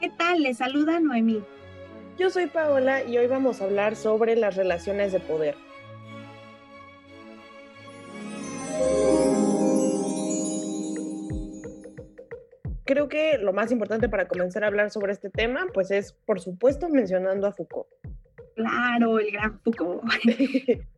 ¿Qué tal? Les saluda Noemí. Yo soy Paola y hoy vamos a hablar sobre las relaciones de poder. Creo que lo más importante para comenzar a hablar sobre este tema, pues es, por supuesto, mencionando a Foucault. Claro, el gran Foucault.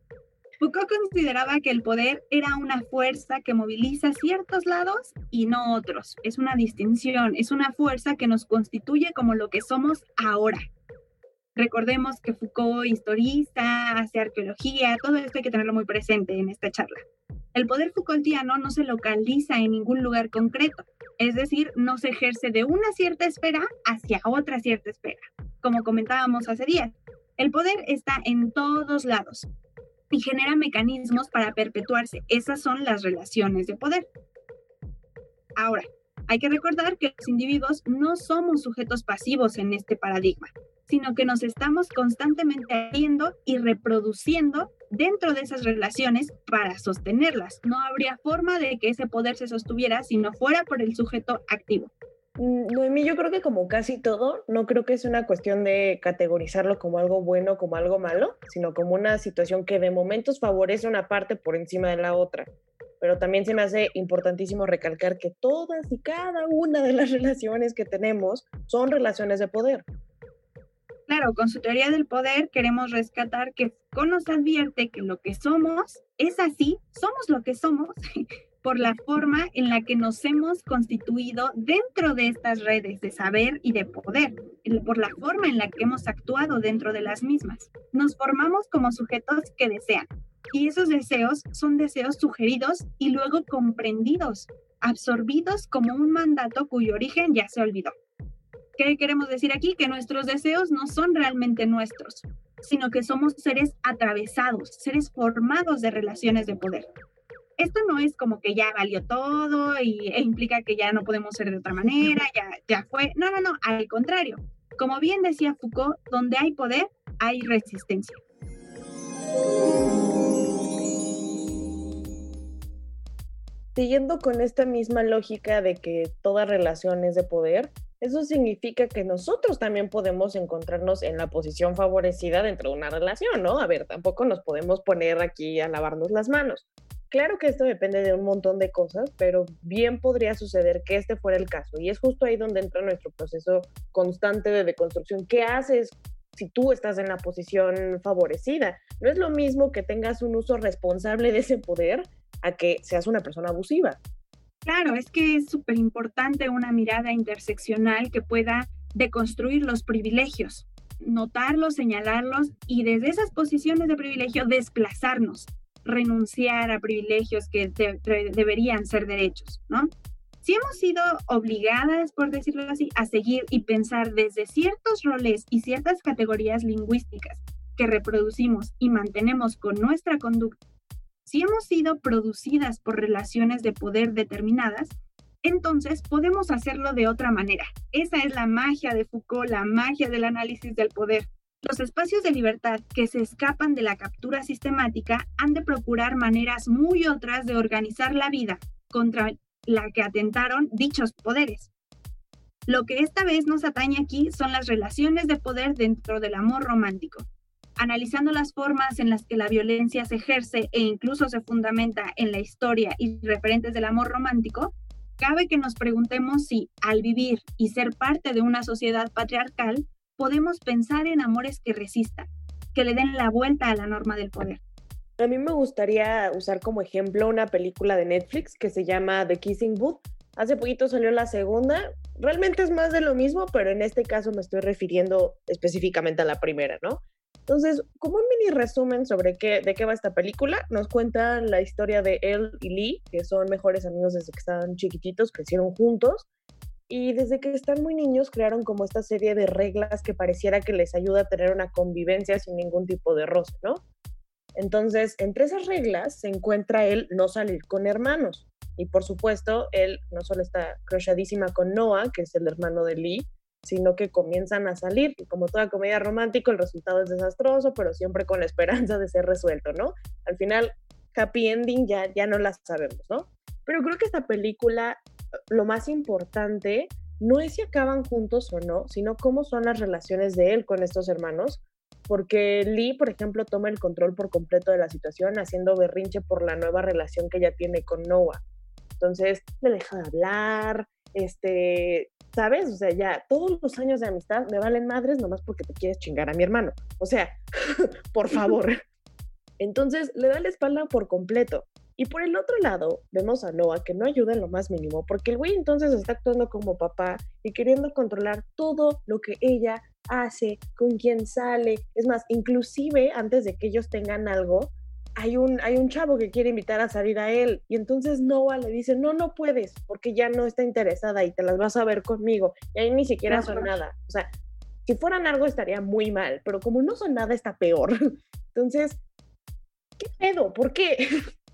Foucault consideraba que el poder era una fuerza que moviliza ciertos lados y no otros. Es una distinción, es una fuerza que nos constituye como lo que somos ahora. Recordemos que Foucault historista, hace arqueología, todo esto hay que tenerlo muy presente en esta charla. El poder Foucaultiano no se localiza en ningún lugar concreto, es decir, no se ejerce de una cierta esfera hacia otra cierta esfera. Como comentábamos hace días, el poder está en todos lados, y genera mecanismos para perpetuarse. Esas son las relaciones de poder. Ahora, hay que recordar que los individuos no somos sujetos pasivos en este paradigma, sino que nos estamos constantemente haciendo y reproduciendo dentro de esas relaciones para sostenerlas. No habría forma de que ese poder se sostuviera si no fuera por el sujeto activo. Mm, Noemí, yo creo que como casi todo, no creo que es una cuestión de categorizarlo como algo bueno, como algo malo, sino como una situación que de momentos favorece una parte por encima de la otra. Pero también se me hace importantísimo recalcar que todas y cada una de las relaciones que tenemos son relaciones de poder. Claro, con su teoría del poder queremos rescatar que Foucault nos advierte que lo que somos es así, somos lo que somos por la forma en la que nos hemos constituido dentro de estas redes de saber y de poder, por la forma en la que hemos actuado dentro de las mismas. Nos formamos como sujetos que desean y esos deseos son deseos sugeridos y luego comprendidos, absorbidos como un mandato cuyo origen ya se olvidó. ¿Qué queremos decir aquí? Que nuestros deseos no son realmente nuestros, sino que somos seres atravesados, seres formados de relaciones de poder esto no es como que ya valió todo y, e implica que ya no podemos ser de otra manera, ya, ya fue. No, no, no, al contrario. Como bien decía Foucault, donde hay poder, hay resistencia. Siguiendo con esta misma lógica de que toda relación es de poder, eso significa que nosotros también podemos encontrarnos en la posición favorecida dentro de una relación, ¿no? A ver, tampoco nos podemos poner aquí a lavarnos las manos. Claro que esto depende de un montón de cosas, pero bien podría suceder que este fuera el caso. Y es justo ahí donde entra nuestro proceso constante de deconstrucción. ¿Qué haces si tú estás en la posición favorecida? No es lo mismo que tengas un uso responsable de ese poder a que seas una persona abusiva. Claro, es que es súper importante una mirada interseccional que pueda deconstruir los privilegios, notarlos, señalarlos y desde esas posiciones de privilegio desplazarnos renunciar a privilegios que deberían ser derechos, ¿no? Si hemos sido obligadas, por decirlo así, a seguir y pensar desde ciertos roles y ciertas categorías lingüísticas que reproducimos y mantenemos con nuestra conducta, si hemos sido producidas por relaciones de poder determinadas, entonces podemos hacerlo de otra manera. Esa es la magia de Foucault, la magia del análisis del poder. Los espacios de libertad que se escapan de la captura sistemática han de procurar maneras muy otras de organizar la vida contra la que atentaron dichos poderes. Lo que esta vez nos atañe aquí son las relaciones de poder dentro del amor romántico. Analizando las formas en las que la violencia se ejerce e incluso se fundamenta en la historia y referentes del amor romántico, cabe que nos preguntemos si, al vivir y ser parte de una sociedad patriarcal, podemos pensar en amores que resistan, que le den la vuelta a la norma del poder. A mí me gustaría usar como ejemplo una película de Netflix que se llama The Kissing Booth. Hace poquito salió la segunda. Realmente es más de lo mismo, pero en este caso me estoy refiriendo específicamente a la primera, ¿no? Entonces, como un mini resumen sobre qué, de qué va esta película, nos cuenta la historia de él y Lee, que son mejores amigos desde que estaban chiquititos, crecieron juntos, y desde que están muy niños crearon como esta serie de reglas que pareciera que les ayuda a tener una convivencia sin ningún tipo de roce, ¿no? Entonces, entre esas reglas se encuentra el no salir con hermanos. Y por supuesto, él no solo está crushadísima con Noah, que es el hermano de Lee, sino que comienzan a salir. Y como toda comedia romántica, el resultado es desastroso, pero siempre con la esperanza de ser resuelto, ¿no? Al final, happy ending ya, ya no las sabemos, ¿no? Pero creo que esta película lo más importante no es si acaban juntos o no, sino cómo son las relaciones de él con estos hermanos, porque Lee, por ejemplo, toma el control por completo de la situación, haciendo berrinche por la nueva relación que ella tiene con Noah. Entonces, le deja de hablar, este, ¿sabes? O sea, ya todos los años de amistad me valen madres nomás porque te quieres chingar a mi hermano. O sea, por favor. Entonces, le da la espalda por completo. Y por el otro lado, vemos a Noah que no ayuda en lo más mínimo, porque el güey entonces está actuando como papá y queriendo controlar todo lo que ella hace, con quién sale. Es más, inclusive antes de que ellos tengan algo, hay un, hay un chavo que quiere invitar a salir a él. Y entonces Noah le dice, no, no puedes, porque ya no está interesada y te las vas a ver conmigo. Y ahí ni siquiera son nada. O sea, si fueran algo estaría muy mal, pero como no son nada está peor. Entonces, ¿qué pedo? ¿Por qué?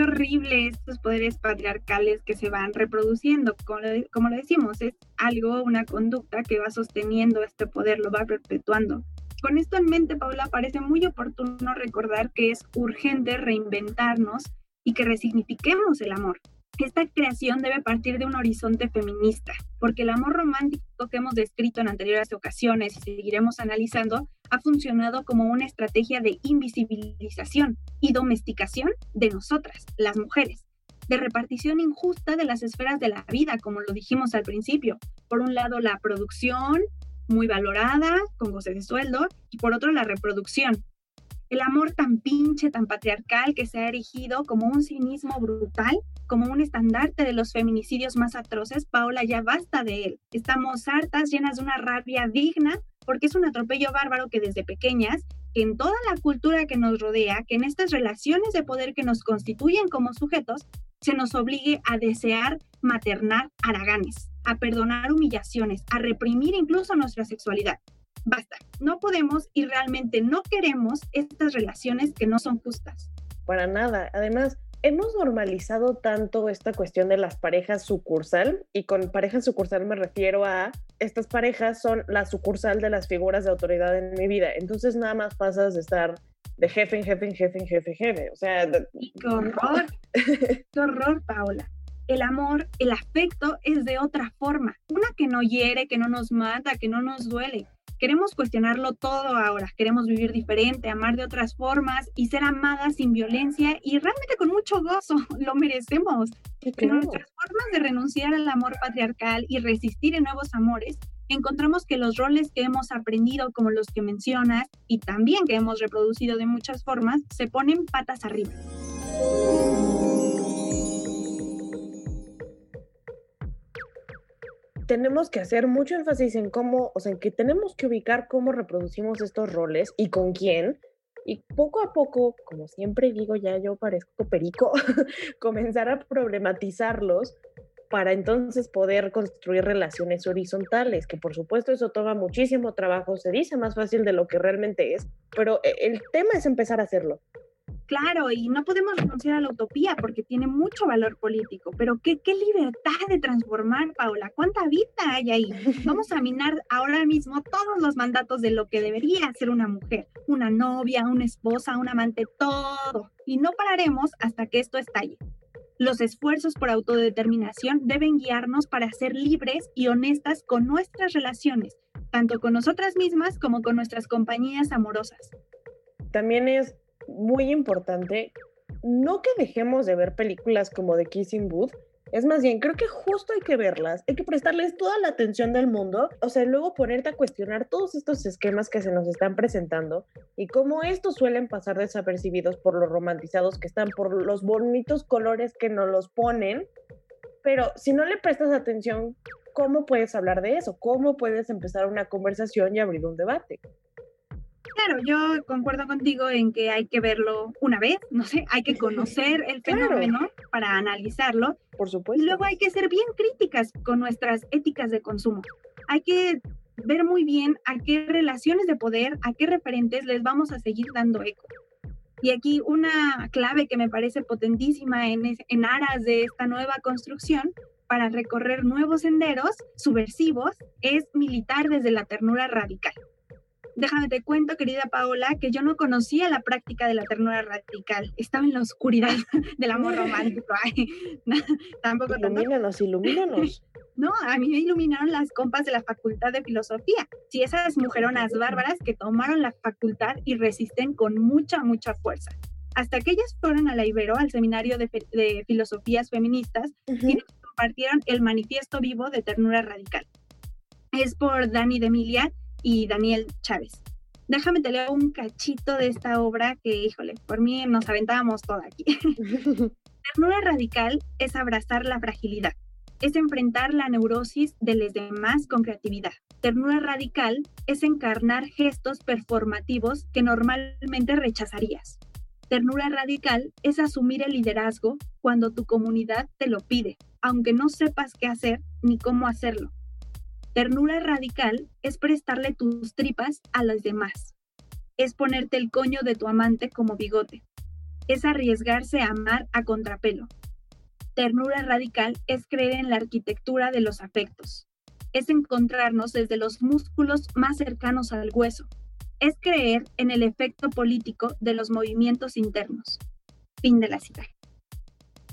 horrible estos poderes patriarcales que se van reproduciendo. Como lo, como lo decimos, es algo, una conducta que va sosteniendo este poder, lo va perpetuando. Con esto en mente, Paula, parece muy oportuno recordar que es urgente reinventarnos y que resignifiquemos el amor. Esta creación debe partir de un horizonte feminista, porque el amor romántico que hemos descrito en anteriores ocasiones y seguiremos analizando ha funcionado como una estrategia de invisibilización y domesticación de nosotras, las mujeres, de repartición injusta de las esferas de la vida, como lo dijimos al principio. Por un lado, la producción, muy valorada, con goce de sueldo, y por otro, la reproducción, el amor tan pinche, tan patriarcal que se ha erigido como un cinismo brutal, como un estandarte de los feminicidios más atroces, Paola, ya basta de él. Estamos hartas, llenas de una rabia digna, porque es un atropello bárbaro que desde pequeñas, que en toda la cultura que nos rodea, que en estas relaciones de poder que nos constituyen como sujetos, se nos obligue a desear maternar haraganes, a perdonar humillaciones, a reprimir incluso nuestra sexualidad basta, no podemos y realmente no queremos estas relaciones que no son justas. Para nada, además, hemos normalizado tanto esta cuestión de las parejas sucursal, y con parejas sucursal me refiero a estas parejas son la sucursal de las figuras de autoridad en mi vida, entonces nada más pasas de estar de jefe en jefe en jefe en jefe jefe, o sea... qué horror, qué horror, Paola. El amor, el afecto es de otra forma, una que no hiere, que no nos mata, que no nos duele, Queremos cuestionarlo todo ahora, queremos vivir diferente, amar de otras formas y ser amadas sin violencia y realmente con mucho gozo, lo merecemos. En nuestras formas de renunciar al amor patriarcal y resistir en nuevos amores, encontramos que los roles que hemos aprendido, como los que mencionas, y también que hemos reproducido de muchas formas, se ponen patas arriba. Tenemos que hacer mucho énfasis en cómo, o sea, en que tenemos que ubicar cómo reproducimos estos roles y con quién. Y poco a poco, como siempre digo, ya yo parezco perico, comenzar a problematizarlos para entonces poder construir relaciones horizontales, que por supuesto eso toma muchísimo trabajo, se dice más fácil de lo que realmente es, pero e, el tema es empezar a hacerlo. Claro, y no podemos renunciar a la utopía porque tiene mucho valor político, pero qué, qué libertad de transformar, Paola, cuánta vida hay ahí. Vamos a minar ahora mismo todos los mandatos de lo que debería ser una mujer, una novia, una esposa, un amante, todo. Y no pararemos hasta que esto estalle. Los esfuerzos por autodeterminación deben guiarnos para ser libres y honestas con nuestras relaciones, tanto con nosotras mismas como con nuestras compañías amorosas. También es muy importante, no que dejemos de ver películas como The Kissing Booth, es más bien, creo que justo hay que verlas, hay que prestarles toda la atención del mundo, o sea, luego ponerte a cuestionar todos estos esquemas que se nos están presentando y cómo estos suelen pasar desapercibidos por los romantizados que están, por los bonitos colores que nos los ponen, pero si no le prestas atención, ¿cómo puedes hablar de eso? ¿Cómo puedes empezar una conversación y abrir un debate? Claro, yo concuerdo contigo en que hay que verlo una vez, no sé, hay que conocer el fenómeno para analizarlo. Por supuesto. Y luego hay que ser bien críticas con nuestras éticas de consumo. Hay que ver muy bien a qué relaciones de poder, a qué referentes les vamos a seguir dando eco. Y aquí una clave que me parece potentísima en, en aras de esta nueva construcción para recorrer nuevos senderos subversivos es militar desde la ternura radical. Déjame te cuento, querida Paola, que yo no conocía la práctica de la ternura radical. Estaba en la oscuridad del amor romántico. tampoco ilumínanos, ilumínanos. No, a mí me iluminaron las compas de la Facultad de Filosofía. Sí, esas mujeronas bárbaras que tomaron la facultad y resisten con mucha, mucha fuerza. Hasta que ellas fueron a la Ibero, al seminario de, filosofías feministas, y nos compartieron el manifiesto vivo de ternura radical. Es por Dani de Emilia y Daniel Chávez. Déjame te leo un cachito de esta obra que, híjole, por mí nos aventábamos toda aquí. ternura radical es abrazar la fragilidad, es enfrentar la neurosis de los demás con creatividad. Ternura radical es encarnar gestos performativos que normalmente rechazarías. Ternura radical es asumir el liderazgo cuando tu comunidad te lo pide, aunque no sepas qué hacer ni cómo hacerlo. Ternura radical es prestarle tus tripas a los demás. Es ponerte el coño de tu amante como bigote. Es arriesgarse a amar a contrapelo. Ternura radical es creer en la arquitectura de los afectos. Es encontrarnos desde los músculos más cercanos al hueso. Es creer en el efecto político de los movimientos internos. Fin de la cita.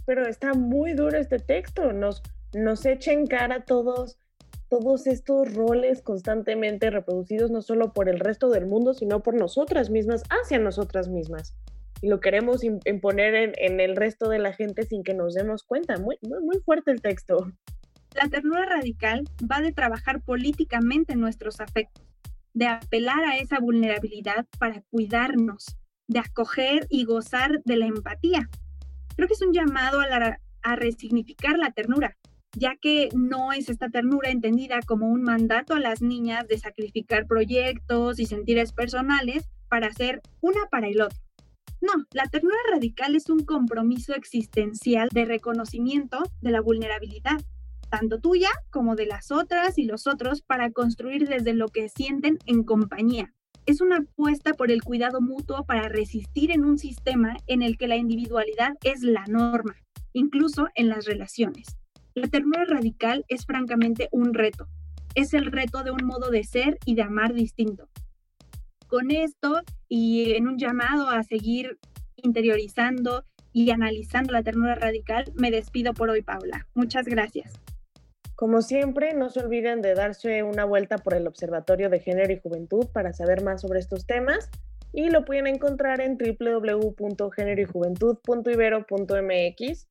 Pero está muy duro este texto. Nos, nos echa en cara todos, todos estos roles constantemente reproducidos no solo por el resto del mundo, sino por nosotras mismas, hacia nosotras mismas y lo queremos imponer en, el resto de la gente sin que nos demos cuenta. Muy, muy, fuerte el texto. La ternura radical va de trabajar políticamente nuestros afectos, de apelar a esa vulnerabilidad para cuidarnos, de acoger y gozar de la empatía. Creo que es un llamado a resignificar la ternura, ya que no es esta ternura entendida como un mandato a las niñas de sacrificar proyectos y sentires personales para ser una para el otro no, la ternura radical es un compromiso existencial de reconocimiento de la vulnerabilidad, tanto tuya como de las otras y los otros, para construir desde lo que sienten en compañía. Es una apuesta por el cuidado mutuo para resistir en un sistema en el que la individualidad es la norma, incluso en las relaciones. La ternura radical es francamente un reto. Es el reto de un modo de ser y de amar distinto con esto y en un llamado a seguir interiorizando y analizando la ternura radical, me despido por hoy, Paula. Muchas gracias. Como siempre, no se olviden de darse una vuelta por el Observatorio de Género y Juventud para saber más sobre estos temas y lo pueden encontrar en www.generoyjuventud.ibero.mx.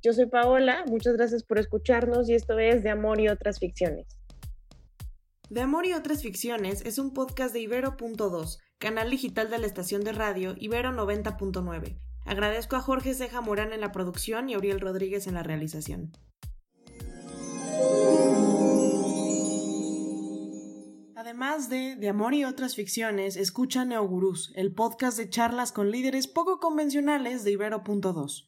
Yo soy Paola, muchas gracias por escucharnos y esto es De Amor y otras ficciones. De Amor y otras ficciones es un podcast de Ibero.2, canal digital de la estación de radio Ibero 90.9. Agradezco a Jorge Ceja Morán en la producción y a Uriel Rodríguez en la realización. Además de De Amor y otras ficciones, escucha Neogurús, el podcast de charlas con líderes poco convencionales de Ibero.2.